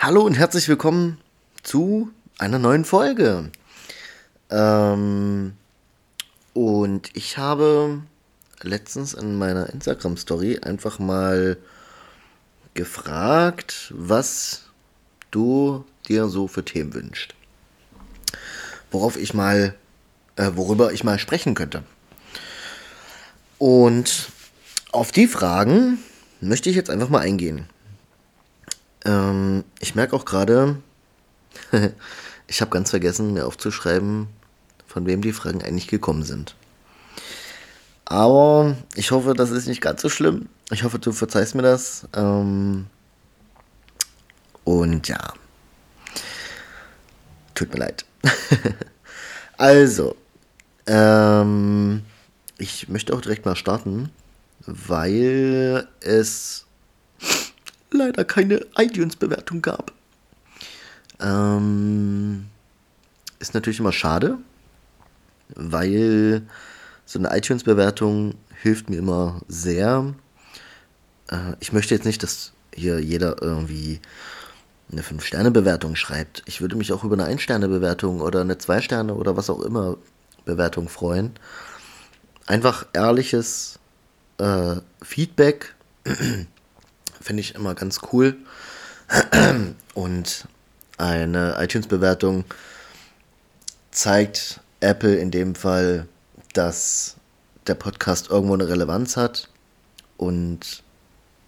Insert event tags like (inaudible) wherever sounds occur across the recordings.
Hallo und herzlich willkommen zu einer neuen Folge. Ähm, und ich habe letztens in meiner Instagram-Story einfach mal gefragt, was du dir so für Themen wünschst. Worauf ich mal, äh, worüber ich mal sprechen könnte. Und auf die Fragen möchte ich jetzt einfach mal eingehen. Ähm, ich merke auch gerade, (laughs) ich habe ganz vergessen, mir aufzuschreiben, von wem die Fragen eigentlich gekommen sind. Aber ich hoffe, das ist nicht ganz so schlimm. Ich hoffe, du verzeihst mir das. Ähm, und ja, tut mir leid. (laughs) also, ähm, ich möchte auch direkt mal starten, weil es leider keine iTunes-Bewertung gab. Ähm, ist natürlich immer schade, weil so eine iTunes-Bewertung hilft mir immer sehr. Äh, ich möchte jetzt nicht, dass hier jeder irgendwie eine 5-Sterne-Bewertung schreibt. Ich würde mich auch über eine 1-Sterne-Bewertung oder eine 2-Sterne oder was auch immer Bewertung freuen. Einfach ehrliches äh, Feedback finde ich immer ganz cool. (clears throat) Und eine iTunes-Bewertung zeigt Apple in dem Fall, dass der Podcast irgendwo eine Relevanz hat und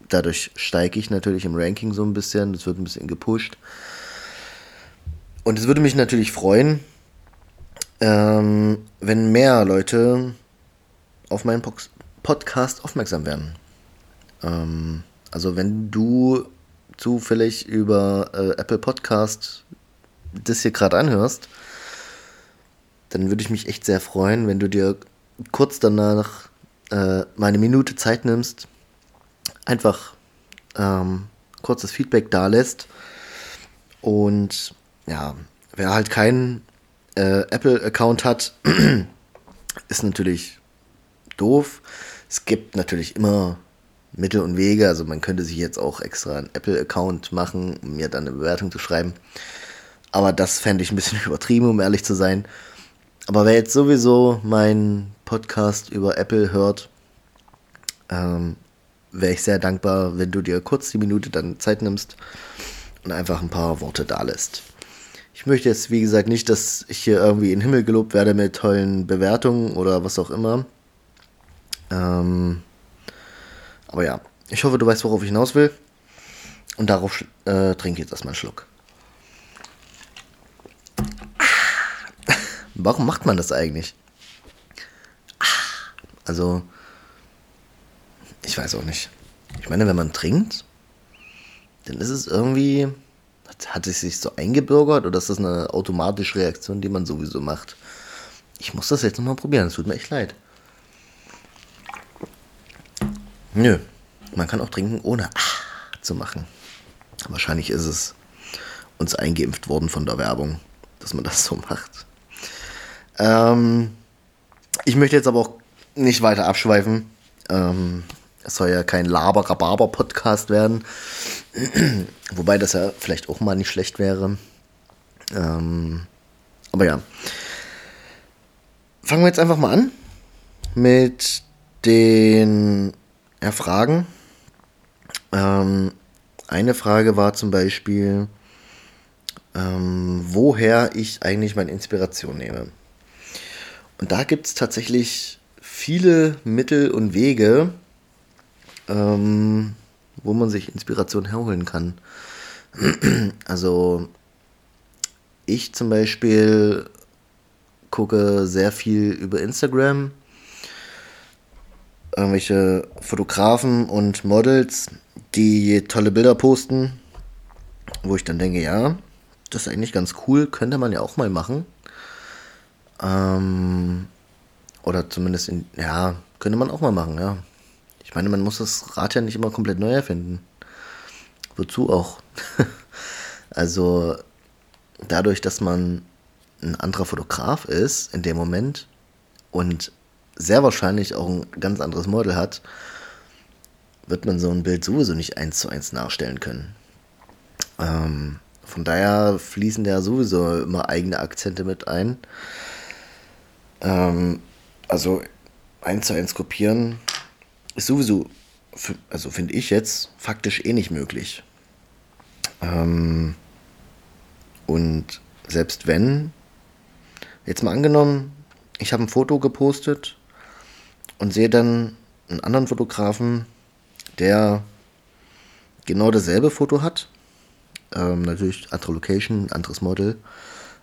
dadurch steige ich natürlich im Ranking so ein bisschen, das wird ein bisschen gepusht. Und es würde mich natürlich freuen, ähm, wenn mehr Leute auf meinen Podcast aufmerksam werden. Ähm, also wenn du zufällig über äh, Apple Podcast das hier gerade anhörst, dann würde ich mich echt sehr freuen, wenn du dir kurz danach äh, mal Minute Zeit nimmst, einfach ähm, kurzes Feedback da lässt. Und ja, wer halt keinen äh, Apple-Account hat, (clears throat) ist natürlich doof. Es gibt natürlich immer Mittel und Wege. Also man könnte sich jetzt auch extra einen Apple-Account machen, um mir dann eine Bewertung zu schreiben. Aber das fände ich ein bisschen (laughs) übertrieben, um ehrlich zu sein. Aber wer jetzt sowieso meinen Podcast über Apple hört, ähm, wäre ich sehr dankbar, wenn du dir kurz die Minute dann Zeit nimmst und einfach ein paar Worte da lässt. Ich möchte jetzt, wie gesagt, nicht, dass ich hier irgendwie in den Himmel gelobt werde mit tollen Bewertungen oder was auch immer. Ähm, aber ja, ich hoffe, du weißt, worauf ich hinaus will. Und darauf äh, trinke ich jetzt erstmal einen Schluck. Warum macht man das eigentlich? Also, ich weiß auch nicht. Ich meine, wenn man trinkt, dann ist es irgendwie, hat es sich so eingebürgert oder ist das eine automatische Reaktion, die man sowieso macht? Ich muss das jetzt nochmal probieren, es tut mir echt leid. Nö, man kann auch trinken, ohne ah zu machen. Wahrscheinlich ist es uns eingeimpft worden von der Werbung, dass man das so macht. Ähm, ich möchte jetzt aber auch nicht weiter abschweifen. Ähm, es soll ja kein Laber-Rababer-Podcast werden. (clears throat) Wobei das ja vielleicht auch mal nicht schlecht wäre. Ähm, aber ja. Fangen wir jetzt einfach mal an mit den ja, Fragen. Ähm, eine Frage war zum Beispiel, ähm, woher ich eigentlich meine Inspiration nehme. Und da gibt es tatsächlich viele Mittel und Wege, ähm, wo man sich Inspiration herholen kann. (clears throat) Also ich zum Beispiel gucke sehr viel über Instagram. Irgendwelche Fotografen und Models, die tolle Bilder posten, wo ich dann denke, ja, das ist eigentlich ganz cool, könnte man ja auch mal machen. Ähm, oder zumindest in, ja, könnte man auch mal machen, ja. Ich meine, man muss das Rad ja nicht immer komplett neu erfinden. Wozu auch? (laughs) also, dadurch, dass man ein anderer Fotograf ist in dem Moment und sehr wahrscheinlich auch ein ganz anderes Model hat, wird man so ein Bild sowieso nicht eins zu eins nachstellen können. Ähm, von daher fließen da sowieso immer eigene Akzente mit ein. Ähm, also eins zu eins kopieren ist sowieso, also finde ich jetzt, faktisch eh nicht möglich. Ähm, und selbst wenn, jetzt mal angenommen, ich habe ein Foto gepostet und sehe dann einen anderen Fotografen, der genau dasselbe Foto hat. Ähm, natürlich andere Location, anderes Model.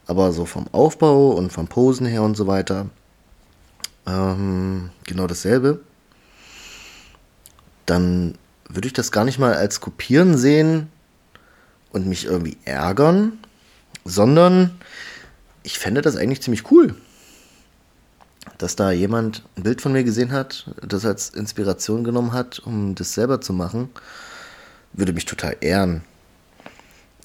Aber so vom Aufbau und vom Posen her und so weiter ähm, genau dasselbe. Dann würde ich das gar nicht mal als Kopieren sehen und mich irgendwie ärgern, sondern ich fände das eigentlich ziemlich cool dass da jemand ein Bild von mir gesehen hat, das als Inspiration genommen hat, um das selber zu machen, würde mich total ehren.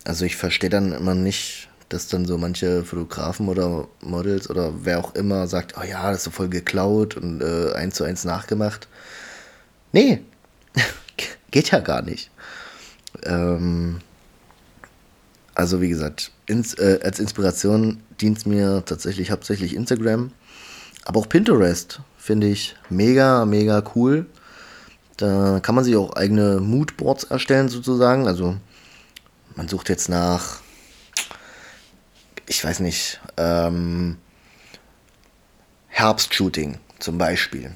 Also ich verstehe dann immer nicht, dass dann so manche Fotografen oder Models oder wer auch immer sagt, oh ja, das ist so voll geklaut und äh, eins zu eins nachgemacht. Nee, (laughs) geht ja gar nicht. Ähm, also wie gesagt, ins, äh, als Inspiration dient mir tatsächlich hauptsächlich Instagram aber auch Pinterest finde ich mega, mega cool. Da kann man sich auch eigene Moodboards erstellen sozusagen. Also man sucht jetzt nach, ich weiß nicht, ähm, Herbstshooting zum Beispiel.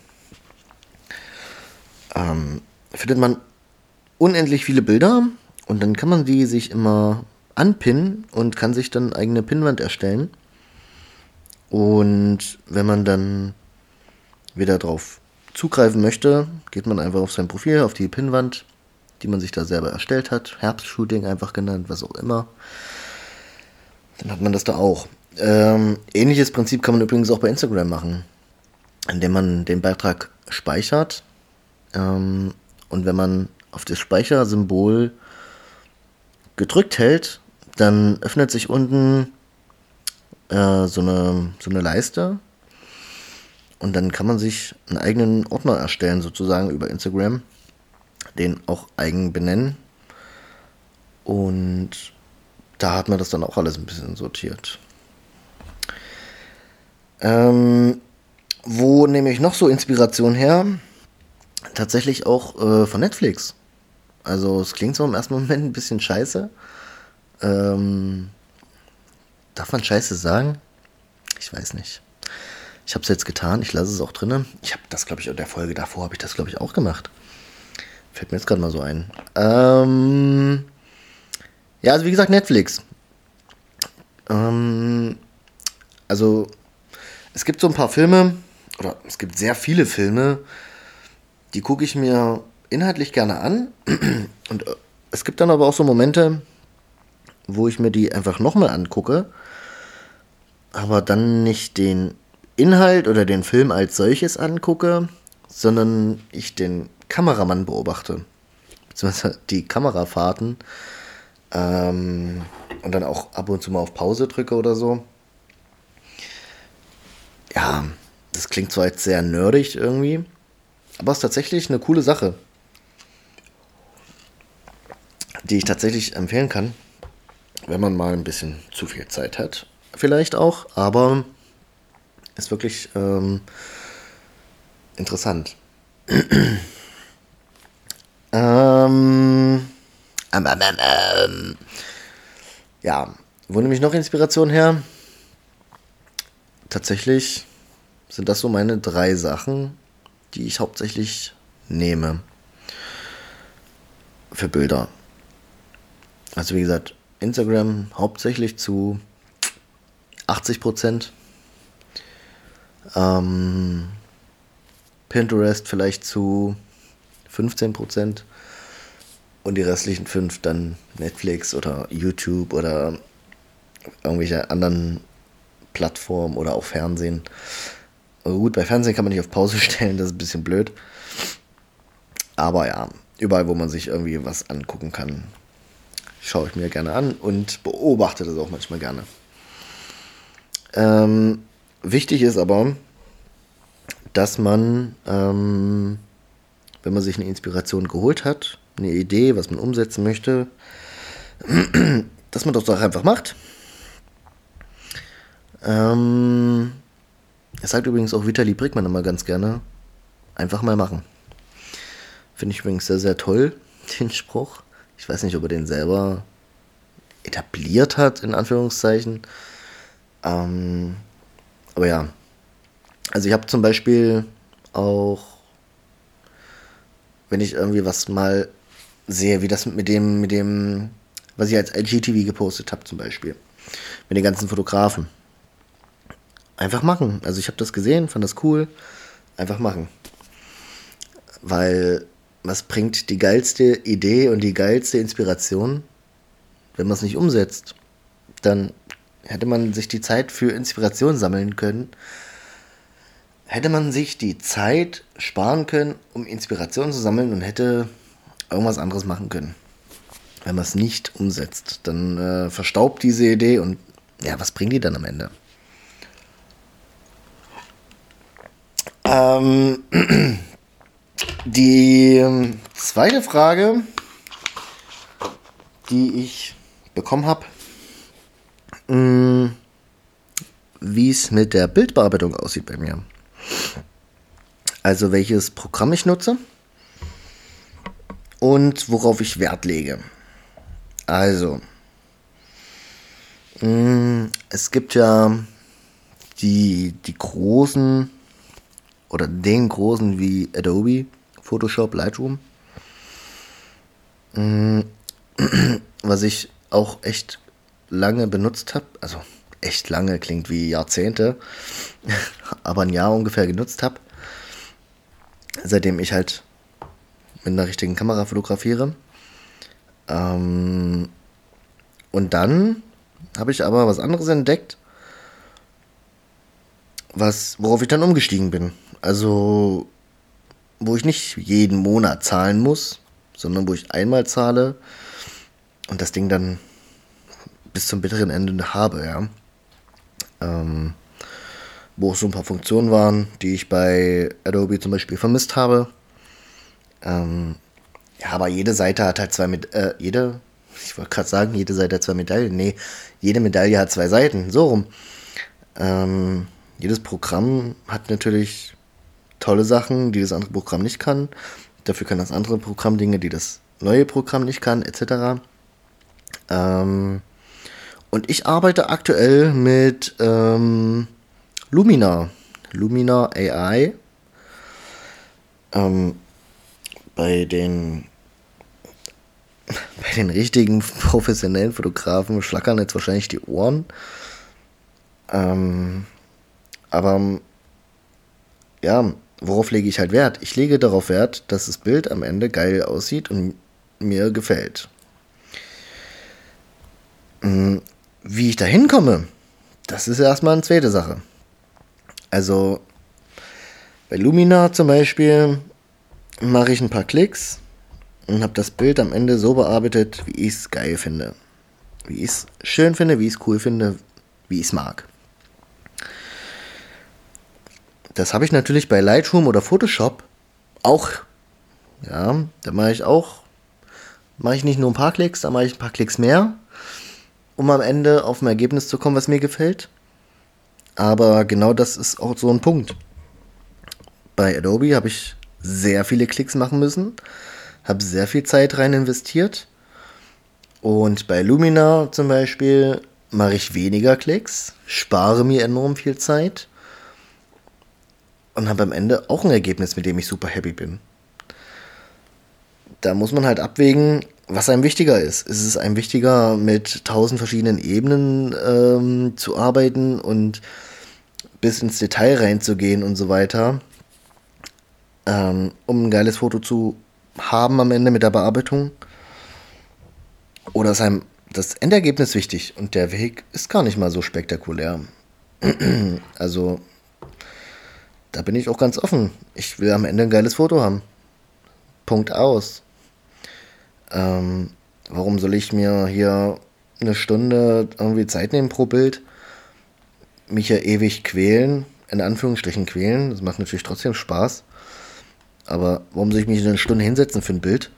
Ähm, findet man unendlich viele Bilder und dann kann man die sich immer anpinnen und kann sich dann eigene Pinnwand erstellen. Und wenn man dann wieder drauf zugreifen möchte, geht man einfach auf sein Profil, auf die Pinnwand, die man sich da selber erstellt hat. Herbstshooting einfach genannt, was auch immer. Dann hat man das da auch. Ähm, ähnliches Prinzip kann man übrigens auch bei Instagram machen, indem man den Beitrag speichert. Ähm, und wenn man auf das Speichersymbol gedrückt hält, dann öffnet sich unten äh, so, eine, so eine Leiste. Und dann kann man sich einen eigenen Ordner erstellen, sozusagen über Instagram. Den auch eigen benennen. Und da hat man das dann auch alles ein bisschen sortiert. Ähm, wo nehme ich noch so Inspiration her? Tatsächlich auch äh, von Netflix. Also es klingt so im ersten (laughs) Moment ein bisschen scheiße. Ähm, Darf man Scheiße sagen? Ich weiß nicht. Ich habe es jetzt getan, ich lasse es auch drinnen. Ich habe das, glaube ich, in der Folge davor habe ich das, glaube ich, auch gemacht. Fällt mir jetzt gerade mal so ein. Ähm, ja, also wie gesagt, Netflix. Ähm, also, es gibt so ein paar Filme, oder es gibt sehr viele Filme, die gucke ich mir inhaltlich gerne an. Und äh, es gibt dann aber auch so Momente, wo ich mir die einfach nochmal angucke aber dann nicht den Inhalt oder den Film als solches angucke, sondern ich den Kameramann beobachte. Beziehungsweise die Kamerafahrten. Ähm, und dann auch ab und zu mal auf Pause drücke oder so. Ja, das klingt zwar jetzt sehr nerdig irgendwie, aber es ist tatsächlich eine coole Sache, die ich tatsächlich empfehlen kann, wenn man mal ein bisschen zu viel Zeit hat vielleicht auch, aber ist wirklich ähm, interessant. (clears throat) ähm, ähm, ähm, ja, wo nehme ich noch Inspiration her? Tatsächlich sind das so meine drei Sachen, die ich hauptsächlich nehme für Bilder. Also wie gesagt, Instagram hauptsächlich zu 80 Prozent. Ähm, Pinterest vielleicht zu 15 Prozent. Und die restlichen fünf dann Netflix oder YouTube oder irgendwelche anderen Plattformen oder auch Fernsehen. Also gut, bei Fernsehen kann man nicht auf Pause (laughs) stellen, das ist ein bisschen blöd. Aber ja, überall, wo man sich irgendwie was angucken kann, schaue ich mir gerne an und beobachte das auch manchmal gerne. Ähm, wichtig ist aber, dass man, ähm, wenn man sich eine Inspiration geholt hat, eine Idee, was man umsetzen möchte, (clears throat) dass man das doch einfach macht. Ähm, es sagt übrigens auch Vitali Brickmann immer ganz gerne, einfach mal machen. Finde ich übrigens sehr, sehr toll, (laughs) den Spruch. Ich weiß nicht, ob er den selber etabliert hat, in Anführungszeichen. Ähm, aber ja. Also ich habe zum Beispiel auch, wenn ich irgendwie was mal sehe, wie das mit dem, mit dem, was ich als LGTV gepostet habe zum Beispiel. Mit den ganzen Fotografen. Einfach machen. Also ich habe das gesehen, fand das cool. Einfach machen. Weil was bringt die geilste Idee und die geilste Inspiration, wenn man es nicht umsetzt? Dann hätte man sich die Zeit für Inspiration sammeln können. Hätte man sich die Zeit sparen können, um Inspiration zu sammeln und hätte irgendwas anderes machen können. Wenn man es nicht umsetzt, dann äh, verstaubt diese Idee und ja, was bringt die dann am Ende? Ähm, (clears throat) die ähm, zweite Frage, die ich bekommen habe, mm, wie es mit der Bildbearbeitung aussieht bei mir. Also welches Programm ich nutze und worauf ich Wert lege. Also, mm, es gibt ja die, die großen oder den großen wie Adobe, Photoshop, Lightroom. Mm, (clears throat) was ich auch echt lange benutzt habe, also echt lange klingt wie Jahrzehnte, (laughs) aber ein Jahr ungefähr genutzt habe, seitdem ich halt mit einer richtigen Kamera fotografiere. Ähm, und dann habe ich aber was anderes entdeckt, was, worauf ich dann umgestiegen bin. Also, wo ich nicht jeden Monat zahlen muss, sondern wo ich einmal zahle und das Ding dann bis zum bitteren Ende habe, ja. Ähm, wo auch so ein paar Funktionen waren, die ich bei Adobe zum Beispiel vermisst habe. Ähm, ja, aber jede Seite hat halt zwei mit äh, jede, ich wollte gerade sagen, jede Seite hat zwei Medaillen. Nee, jede Medaille hat zwei Seiten, so rum. Ähm, jedes Programm hat natürlich tolle Sachen, die das andere Programm nicht kann. Dafür kann das andere Programm Dinge, die das neue Programm nicht kann, etc. Ähm, und ich arbeite aktuell mit ähm, Lumina. Lumina AI. Ähm, bei den (laughs) bei den richtigen professionellen Fotografen schlackern jetzt wahrscheinlich die Ohren. Ähm, aber ja, worauf lege ich halt Wert? Ich lege darauf Wert, dass das Bild am Ende geil aussieht und mir gefällt. Hm, wie ich da hinkomme, das ist erstmal eine zweite Sache. Also bei Lumina zum Beispiel mache ich ein paar Klicks und habe das Bild am Ende so bearbeitet, wie ich es geil finde. Wie ich es schön finde, wie ich es cool finde, wie ich es mag. Das habe ich natürlich bei Lightroom oder Photoshop auch. Ja, da mache ich auch, mache ich nicht nur ein paar Klicks, da mache ich ein paar Klicks mehr, um am Ende auf ein Ergebnis zu kommen, was mir gefällt. Aber genau das ist auch so ein Punkt. Bei Adobe habe ich sehr viele Klicks machen müssen, habe sehr viel Zeit rein investiert. Und bei Lumina zum Beispiel mache ich weniger Klicks, spare mir enorm viel Zeit und habe am Ende auch ein Ergebnis, mit dem ich super happy bin. Da muss man halt abwägen, was einem wichtiger ist. Ist es einem wichtiger, mit tausend verschiedenen Ebenen ähm, zu arbeiten und bis ins Detail reinzugehen und so weiter, ähm, um ein geiles Foto zu haben am Ende mit der Bearbeitung? Oder ist einem das Endergebnis wichtig und der Weg ist gar nicht mal so spektakulär? (clears throat) also da bin ich auch ganz offen. Ich will am Ende ein geiles Foto haben. Punkt aus. Ähm, warum soll ich mir hier eine Stunde irgendwie Zeit nehmen pro Bild? Mich ja ewig quälen, in Anführungsstrichen quälen. Das macht natürlich trotzdem Spaß. Aber warum soll ich mich eine Stunde hinsetzen für ein Bild,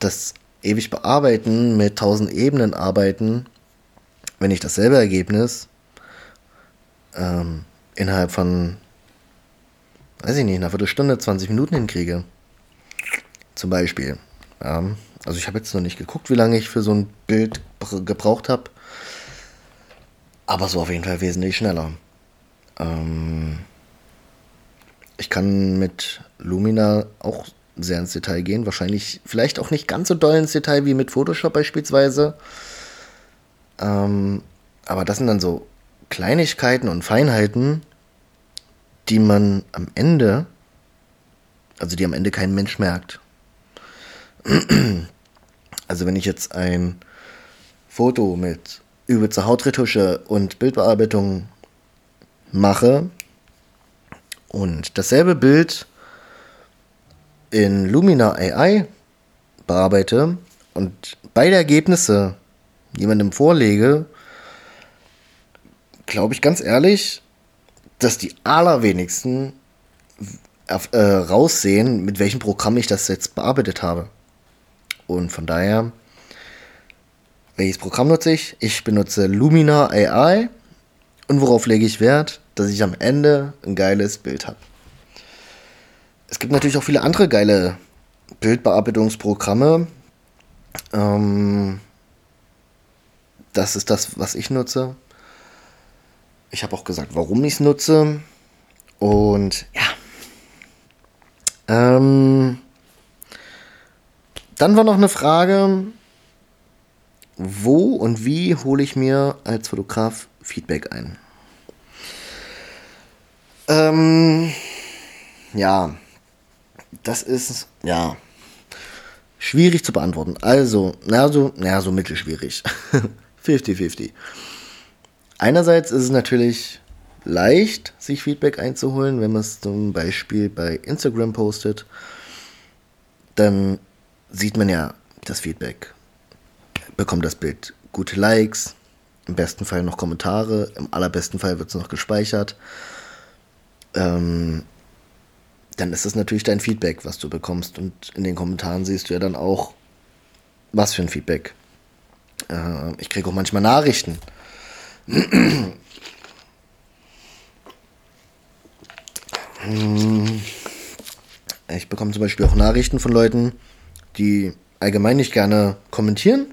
das ewig bearbeiten, mit tausend Ebenen arbeiten, wenn ich dasselbe Ergebnis ähm, innerhalb von, weiß ich nicht, einer Viertelstunde, 20 Minuten hinkriege. Zum Beispiel. Ja, also ich habe jetzt noch nicht geguckt, wie lange ich für so ein Bild gebraucht habe. Aber so auf jeden Fall wesentlich schneller. Ähm, ich kann mit Lumina auch sehr ins Detail gehen. Wahrscheinlich, vielleicht auch nicht ganz so doll ins Detail wie mit Photoshop beispielsweise. Ähm, aber das sind dann so Kleinigkeiten und Feinheiten, die man am Ende, also die am Ende kein Mensch merkt. (clears throat) Also wenn ich jetzt ein Foto mit übelster Hautretusche und Bildbearbeitung mache und dasselbe Bild in Lumina AI bearbeite und beide Ergebnisse jemandem vorlege, glaube ich ganz ehrlich, dass die allerwenigsten äh, raussehen, mit welchem Programm ich das jetzt bearbeitet habe. Und von daher, welches Programm nutze ich? Ich benutze Lumina AI. Und worauf lege ich Wert? Dass ich am Ende ein geiles Bild habe. Es gibt natürlich auch viele andere geile Bildbearbeitungsprogramme. Ähm, das ist das, was ich nutze. Ich habe auch gesagt, warum ich es nutze. Und ja. Ähm, dann war noch eine Frage, wo und wie hole ich mir als Fotograf Feedback ein? Ähm, ja, das ist, ja, schwierig zu beantworten. Also, na so, na so mittelschwierig. (laughs) 50-50. Einerseits ist es natürlich leicht, sich Feedback einzuholen, wenn man es zum Beispiel bei Instagram postet. Dann sieht man ja das Feedback. Bekommt das Bild gute Likes, im besten Fall noch Kommentare, im allerbesten Fall wird es noch gespeichert. Ähm, dann ist es natürlich dein Feedback, was du bekommst. Und in den Kommentaren siehst du ja dann auch, was für ein Feedback. Äh, ich kriege auch manchmal Nachrichten. Ich bekomme zum Beispiel auch Nachrichten von Leuten, die allgemein nicht gerne kommentieren.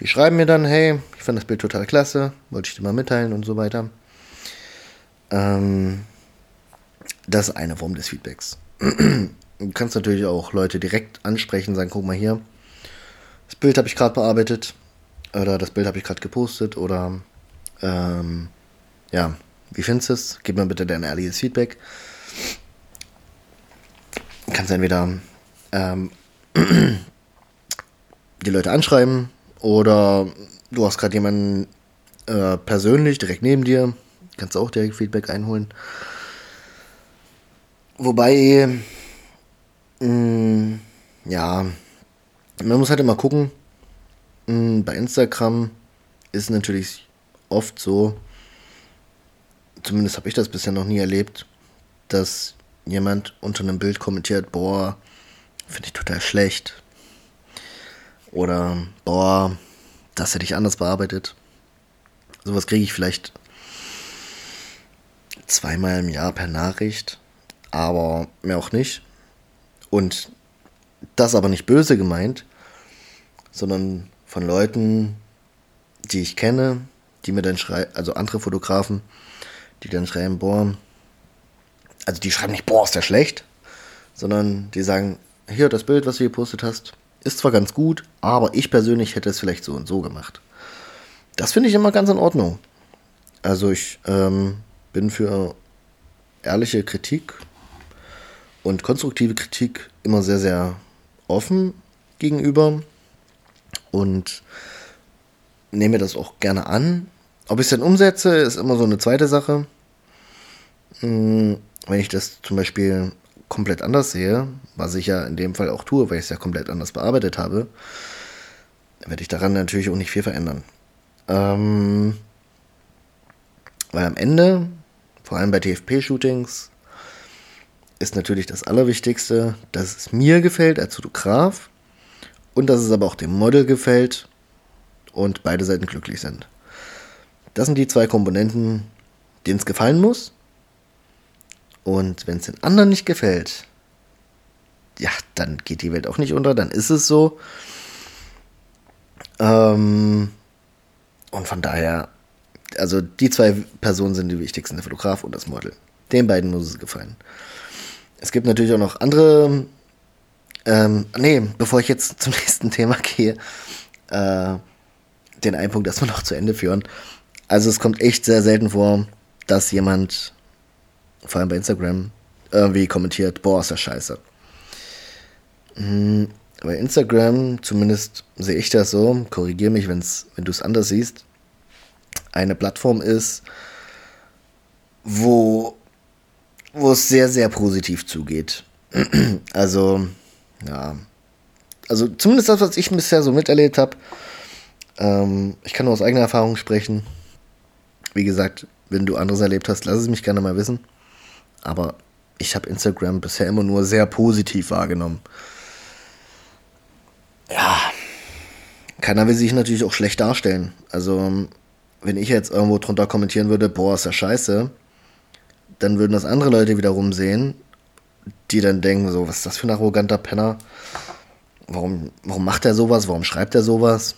Die schreiben mir dann, hey, ich fand das Bild total klasse, wollte ich dir mal mitteilen und so weiter. Ähm, das ist eine Form des Feedbacks. Du kannst natürlich auch Leute direkt ansprechen, sagen, guck mal hier, das Bild habe ich gerade bearbeitet oder das Bild habe ich gerade gepostet oder ähm, ja, wie findest du es? Gib mir bitte dein ehrliches Feedback. Kannst entweder ähm, (clears throat) die Leute anschreiben oder du hast gerade jemanden äh, persönlich direkt neben dir, kannst auch direkt Feedback einholen. Wobei, mh, mm, ja, man muss halt immer gucken. Mh, mm, bei Instagram ist natürlich oft so, zumindest habe ich das bisher noch nie erlebt, dass jemand unter einem Bild kommentiert, boah, finde ich total schlecht. Oder, boah, das hätte ich anders bearbeitet. Sowas kriege ich vielleicht zweimal im Jahr per Nachricht, aber mehr auch nicht. Und das aber nicht böse gemeint, sondern von Leuten, die ich kenne, die mir dann schreiben, also andere Fotografen, die dann schreiben, boah, also die schreiben nicht, boah, ist der schlecht, sondern die sagen, hier, das Bild, was du gepostet hast, ist zwar ganz gut, aber ich persönlich hätte es vielleicht so und so gemacht. Das finde ich immer ganz in Ordnung. Also ich ähm, bin für ehrliche Kritik und konstruktive Kritik immer sehr, sehr offen gegenüber und nehme das auch gerne an. Ob ich es dann umsetze, ist immer so eine zweite Sache. Hm, wenn ich das zum Beispiel komplett anders sehe, was ich ja in dem Fall auch tue, weil ich es ja komplett anders bearbeitet habe, werde ich daran natürlich auch nicht viel verändern. Ähm, weil am Ende, vor allem bei TFP-Shootings, ist natürlich das Allerwichtigste, dass es mir gefällt als Fotograf und dass es aber auch dem Model gefällt und beide Seiten glücklich sind. Das sind die zwei Komponenten, denen es gefallen muss. Und wenn es den anderen nicht gefällt, ja, dann geht die Welt auch nicht unter, dann ist es so. Ähm, und von daher, also die zwei Personen sind die wichtigsten, der Fotograf und das Model. Den beiden muss es gefallen. Es gibt natürlich auch noch andere. Ähm, nee, bevor ich jetzt zum (laughs) nächsten Thema gehe, äh, den einen Punkt erstmal noch zu Ende führen. Also es kommt echt sehr selten vor, dass jemand, vor allem bei Instagram, irgendwie kommentiert, boah, ist das scheiße. Hm, bei Instagram, zumindest sehe ich das so, korrigiere mich, wenn's, wenn du es anders siehst, eine Plattform ist, wo, wo es sehr, sehr positiv zugeht. (clears throat) also, ja. Also zumindest das, was ich bisher so miterlebt habe. Ähm, ich kann nur aus eigener Erfahrung sprechen. Wie gesagt, wenn du anderes erlebt hast, lass es mich gerne mal wissen. Aber ich habe Instagram bisher immer nur sehr positiv wahrgenommen. Ja, keiner will sich natürlich auch schlecht darstellen. Also, wenn ich jetzt irgendwo drunter kommentieren würde, boah, ist ja scheiße, dann würden das andere Leute wiederum sehen, die dann denken, so, was ist das für ein arroganter Penner? Warum, warum macht er sowas? Warum schreibt er sowas?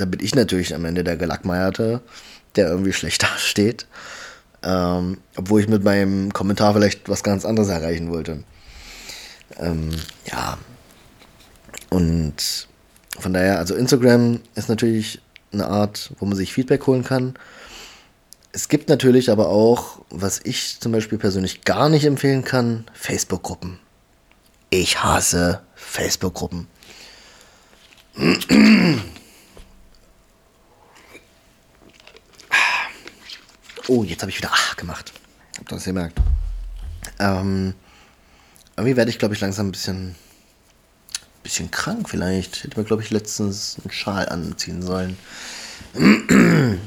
Da bin ich natürlich am Ende der Gelackmeierte, der irgendwie schlecht dasteht. (laughs) Ähm, obwohl ich mit meinem Kommentar vielleicht was ganz anderes erreichen wollte. Ähm, ja, und von daher, also Instagram ist natürlich eine Art, wo man sich Feedback holen kann. Es gibt natürlich aber auch, was ich zum Beispiel persönlich gar nicht empfehlen kann, Facebook-Gruppen. Ich hasse Facebook-Gruppen. (clears throat) Oh, jetzt habe ich wieder ah gemacht. Habt ihr das gemerkt? Ähm, irgendwie werde ich, glaube ich, langsam ein bisschen bisschen krank vielleicht. Hätte mir, glaube ich, letztens einen Schal anziehen sollen. (clears throat)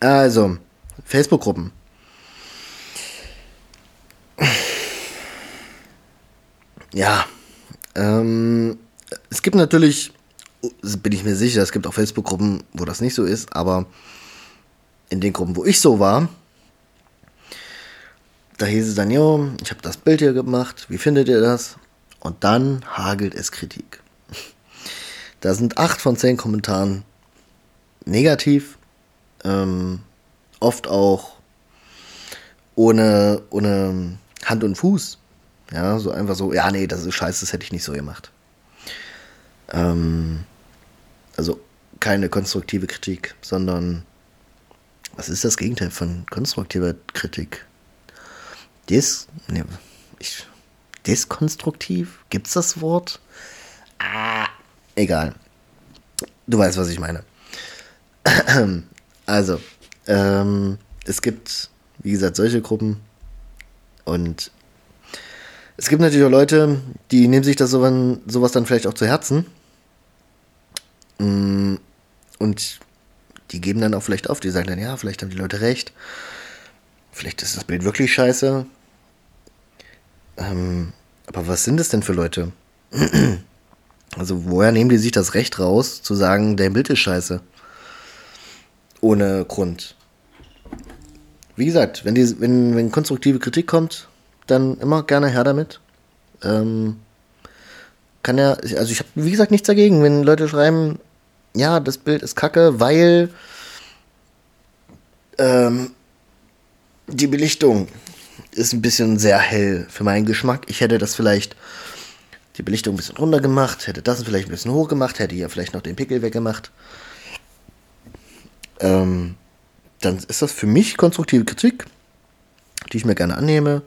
Also, Facebook-Gruppen. Ja, ähm, es gibt natürlich, bin ich mir sicher, es gibt auch Facebook-Gruppen, wo das nicht so ist, aber in den Gruppen, wo ich so war, da hieß es dann, jo, ich habe das Bild hier gemacht, wie findet ihr das? Und dann hagelt es Kritik. (laughs) Da sind acht von zehn Kommentaren negativ, ähm, oft auch ohne, ohne Hand und Fuß. Ja, so einfach so, ja, nee, das ist scheiße, das hätte ich nicht so gemacht. Ähm, also keine konstruktive Kritik, sondern was ist das Gegenteil von konstruktiver Kritik? Dis, nee, ich Deskonstruktiv? Gibt's das Wort? Ah, egal. Du weißt, was ich meine. (clears throat) Also, ähm, es gibt, wie gesagt, solche Gruppen. Und es gibt natürlich auch Leute, die nehmen sich das sowas, sowas dann vielleicht auch zu Herzen. Mm, und die geben dann auch vielleicht auf. Die sagen dann, ja, vielleicht haben die Leute recht. Vielleicht ist das Bild wirklich scheiße. Ähm, aber was sind es denn für Leute? (clears throat) also, woher nehmen die sich das Recht raus, zu sagen, dein Bild ist scheiße? Ohne Grund. Wie gesagt, wenn, die, wenn, wenn konstruktive Kritik kommt, dann immer gerne her damit. Ähm, kann ja, also ich habe, wie gesagt, nichts dagegen, wenn Leute schreiben, ja, das Bild ist kacke, weil ähm, die Belichtung ist ein bisschen sehr hell für meinen Geschmack. Ich hätte das vielleicht die Belichtung ein bisschen runter gemacht, hätte das vielleicht ein bisschen hoch gemacht, hätte hier vielleicht noch den Pickel weggemacht. Ähm, dann ist das für mich konstruktive Kritik, die ich mir gerne annehme,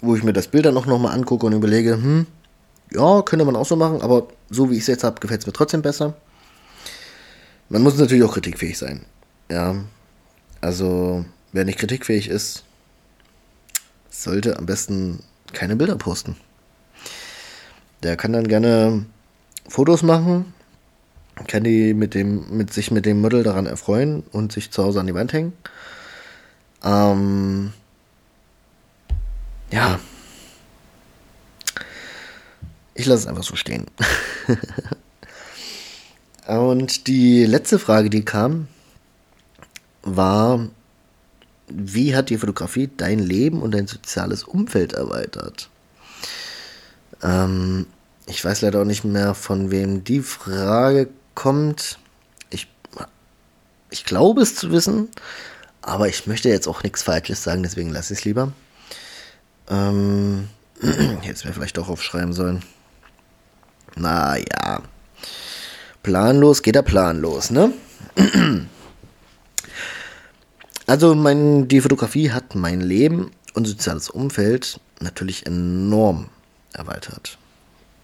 wo ich mir das Bild dann auch nochmal angucke und überlege, hm, ja, könnte man auch so machen, aber so wie ich es jetzt habe, gefällt es mir trotzdem besser. Man muss natürlich auch kritikfähig sein. Ja, also wer nicht kritikfähig ist, sollte am besten keine Bilder posten. Der kann dann gerne Fotos machen, kann die mit dem, mit sich mit dem Model daran erfreuen und sich zu Hause an die Wand hängen. Ähm, ja. Ich lasse es einfach so stehen. (laughs) Und die letzte Frage, die kam, war, wie hat die Fotografie dein Leben und dein soziales Umfeld erweitert? Ähm, ich weiß leider auch nicht mehr, von wem die Frage kommt. Ich, ich glaube es zu wissen, aber ich möchte jetzt auch nichts Falsches sagen, deswegen lasse ich es lieber. Ähm, (clears throat) jetzt wäre vielleicht doch aufschreiben sollen. Naja. Planlos geht er planlos, ne? Also mein, die Fotografie hat mein Leben und soziales Umfeld natürlich enorm erweitert.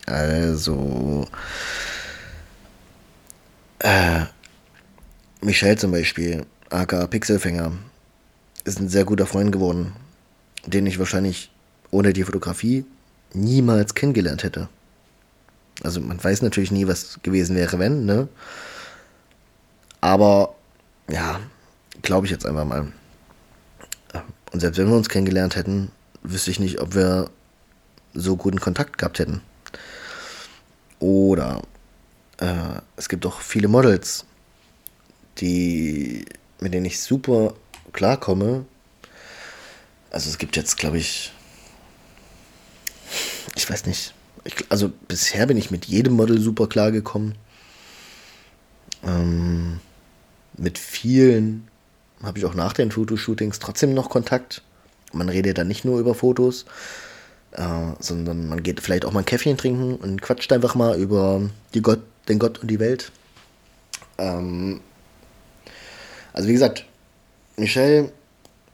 Also äh, Michel zum Beispiel, aka Pixelfänger, ist ein sehr guter Freund geworden, den ich wahrscheinlich ohne die Fotografie niemals kennengelernt hätte. Also man weiß natürlich nie, was gewesen wäre, wenn, ne? Aber ja, glaube ich jetzt einfach mal. Und selbst wenn wir uns kennengelernt hätten, wüsste ich nicht, ob wir so guten Kontakt gehabt hätten. Oder äh, es gibt auch viele Models, die, mit denen ich super klarkomme. Also es gibt jetzt, glaube ich, ich weiß nicht, ich, also bisher bin ich mit jedem Model super klargekommen. Ähm, mit vielen habe ich auch nach den Fotoshootings trotzdem noch Kontakt. Man redet dann nicht nur über Fotos, äh, sondern man geht vielleicht auch mal ein Käffchen trinken und quatscht einfach mal über die Gott, den Gott und die Welt. Ähm, also wie gesagt, Michelle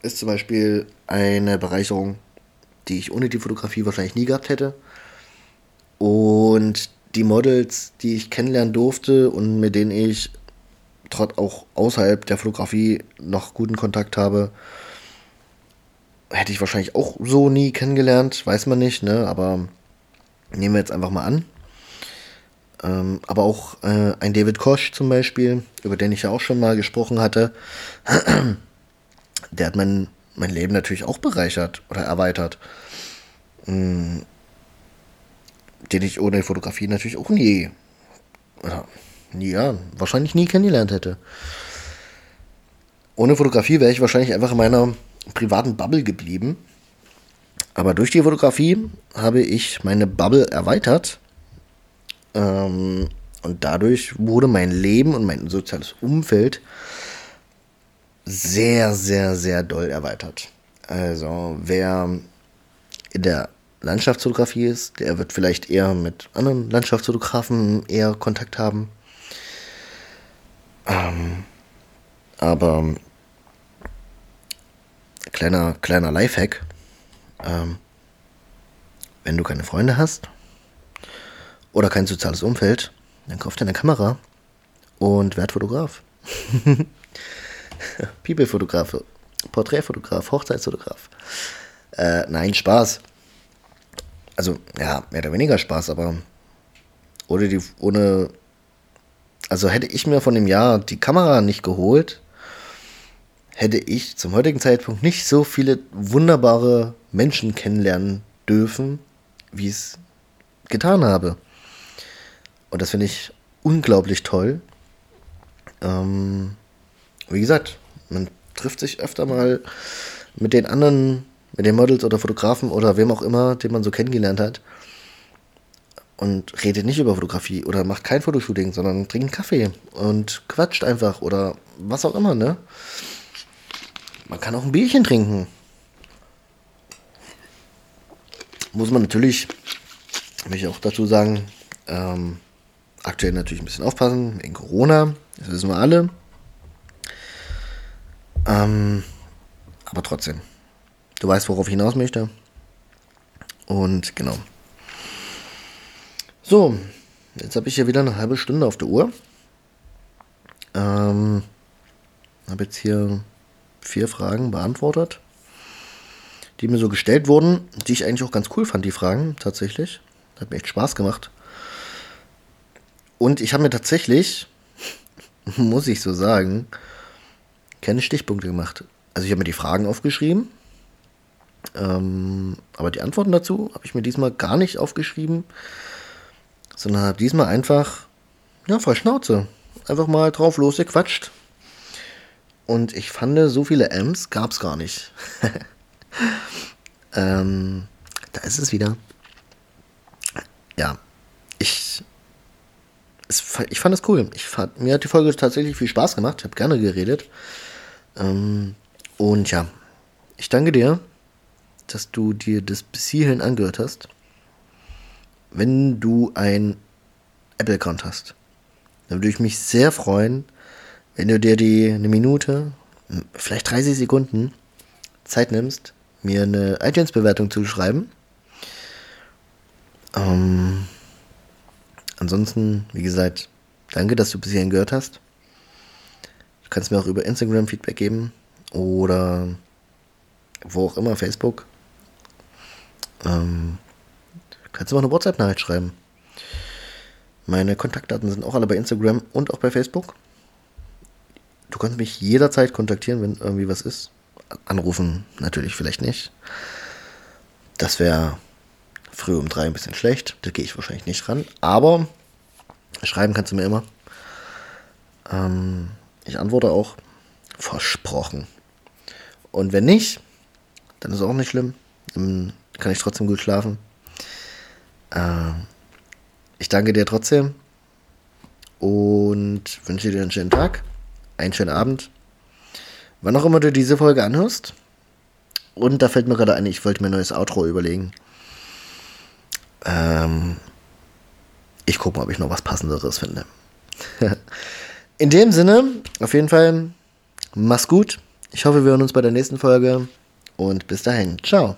ist zum Beispiel eine Bereicherung, die ich ohne die Fotografie wahrscheinlich nie gehabt hätte. Und die Models, die ich kennenlernen durfte und mit denen ich trotz auch außerhalb der Fotografie noch guten Kontakt habe, hätte ich wahrscheinlich auch so nie kennengelernt, weiß man nicht, ne? Aber nehmen wir jetzt einfach mal an. Ähm, aber auch äh, ein David Kosch zum Beispiel, über den ich ja auch schon mal gesprochen hatte, (clears throat) der hat mein, mein Leben natürlich auch bereichert oder erweitert. Mhm den ich ohne Fotografie natürlich auch nie, oder nie, ja, wahrscheinlich nie kennengelernt hätte. Ohne Fotografie wäre ich wahrscheinlich einfach in meiner privaten Bubble geblieben. Aber durch die Fotografie habe ich meine Bubble erweitert. Ähm, und dadurch wurde mein Leben und mein soziales Umfeld sehr, sehr, sehr doll erweitert. Also wer in der Landschaftsfotografie ist, der wird vielleicht eher mit anderen Landschaftsfotografen eher Kontakt haben. Ähm, aber kleiner, kleiner Lifehack, ähm, wenn du keine Freunde hast oder kein soziales Umfeld, dann kauf dir eine Kamera und werd Fotograf. (laughs) People-Fotograf, Porträtfotograf, Hochzeitsfotograf. Äh, nein, Spaß also ja, mehr oder weniger Spaß, aber ohne die, ohne, also hätte ich mir von dem Jahr die Kamera nicht geholt, hätte ich zum heutigen Zeitpunkt nicht so viele wunderbare Menschen kennenlernen dürfen, wie ich es getan habe. Und das finde ich unglaublich toll. Ähm, wie gesagt, man trifft sich öfter mal mit den anderen mit den Models oder Fotografen oder wem auch immer, den man so kennengelernt hat. Und redet nicht über Fotografie oder macht kein Fotoshooting, sondern trinkt Kaffee und quatscht einfach oder was auch immer, ne? Man kann auch ein Bierchen trinken. Muss man natürlich, will ich auch dazu sagen, ähm, aktuell natürlich ein bisschen aufpassen, wegen Corona, das wissen wir alle. Ähm, aber trotzdem, Du weißt, worauf ich hinaus möchte. Und genau. So, jetzt habe ich hier wieder eine halbe Stunde auf der Uhr. Ähm, habe jetzt hier vier Fragen beantwortet, die mir so gestellt wurden, die ich eigentlich auch ganz cool fand, die Fragen tatsächlich. Hat mir echt Spaß gemacht. Und ich habe mir tatsächlich, (laughs) muss ich so sagen, keine Stichpunkte gemacht. Also ich habe mir die Fragen aufgeschrieben ähm, aber die Antworten dazu habe ich mir diesmal gar nicht aufgeschrieben, sondern habe diesmal einfach, ja, voll Schnauze. Einfach mal drauf losgequatscht. Und ich fand, so viele M's gab es gar nicht. (laughs) ähm, da ist es wieder. Ja, ich, es, ich fand es cool. Ich fand, mir hat die Folge tatsächlich viel Spaß gemacht. Ich habe gerne geredet. Ähm, und ja, ich danke dir, dass du dir das bis hierhin angehört hast. Wenn du ein Apple-Account hast, dann würde ich mich sehr freuen, wenn du dir die eine Minute, vielleicht 30 Sekunden Zeit nimmst, mir eine iTunes-Bewertung zu schreiben. Ähm, ansonsten, wie gesagt, danke, dass du bis hierhin gehört hast. Du kannst mir auch über Instagram Feedback geben oder wo auch immer, Facebook. Ähm, kannst du auch eine WhatsApp-Nachricht schreiben. Meine Kontaktdaten sind auch alle bei Instagram und auch bei Facebook. Du kannst mich jederzeit kontaktieren, wenn irgendwie was ist. Anrufen natürlich vielleicht nicht. Das wäre früh um drei ein bisschen schlecht. Da gehe ich wahrscheinlich nicht ran. Aber schreiben kannst du mir immer. Ähm, ich antworte auch. Versprochen. Und wenn nicht, dann ist auch nicht schlimm. Dann kann ich trotzdem gut schlafen. Äh, ich danke dir trotzdem und wünsche dir einen schönen Tag einen schönen Abend. Wann auch immer du diese Folge anhörst. Und da fällt mir gerade ein, ich wollte mir ein neues Outro überlegen. Ähm, ich gucke mal, ob ich noch was Passenderes finde. (laughs) In dem Sinne, auf jeden Fall, mach's gut. Ich hoffe, wir hören uns bei der nächsten Folge. Und bis dahin, ciao.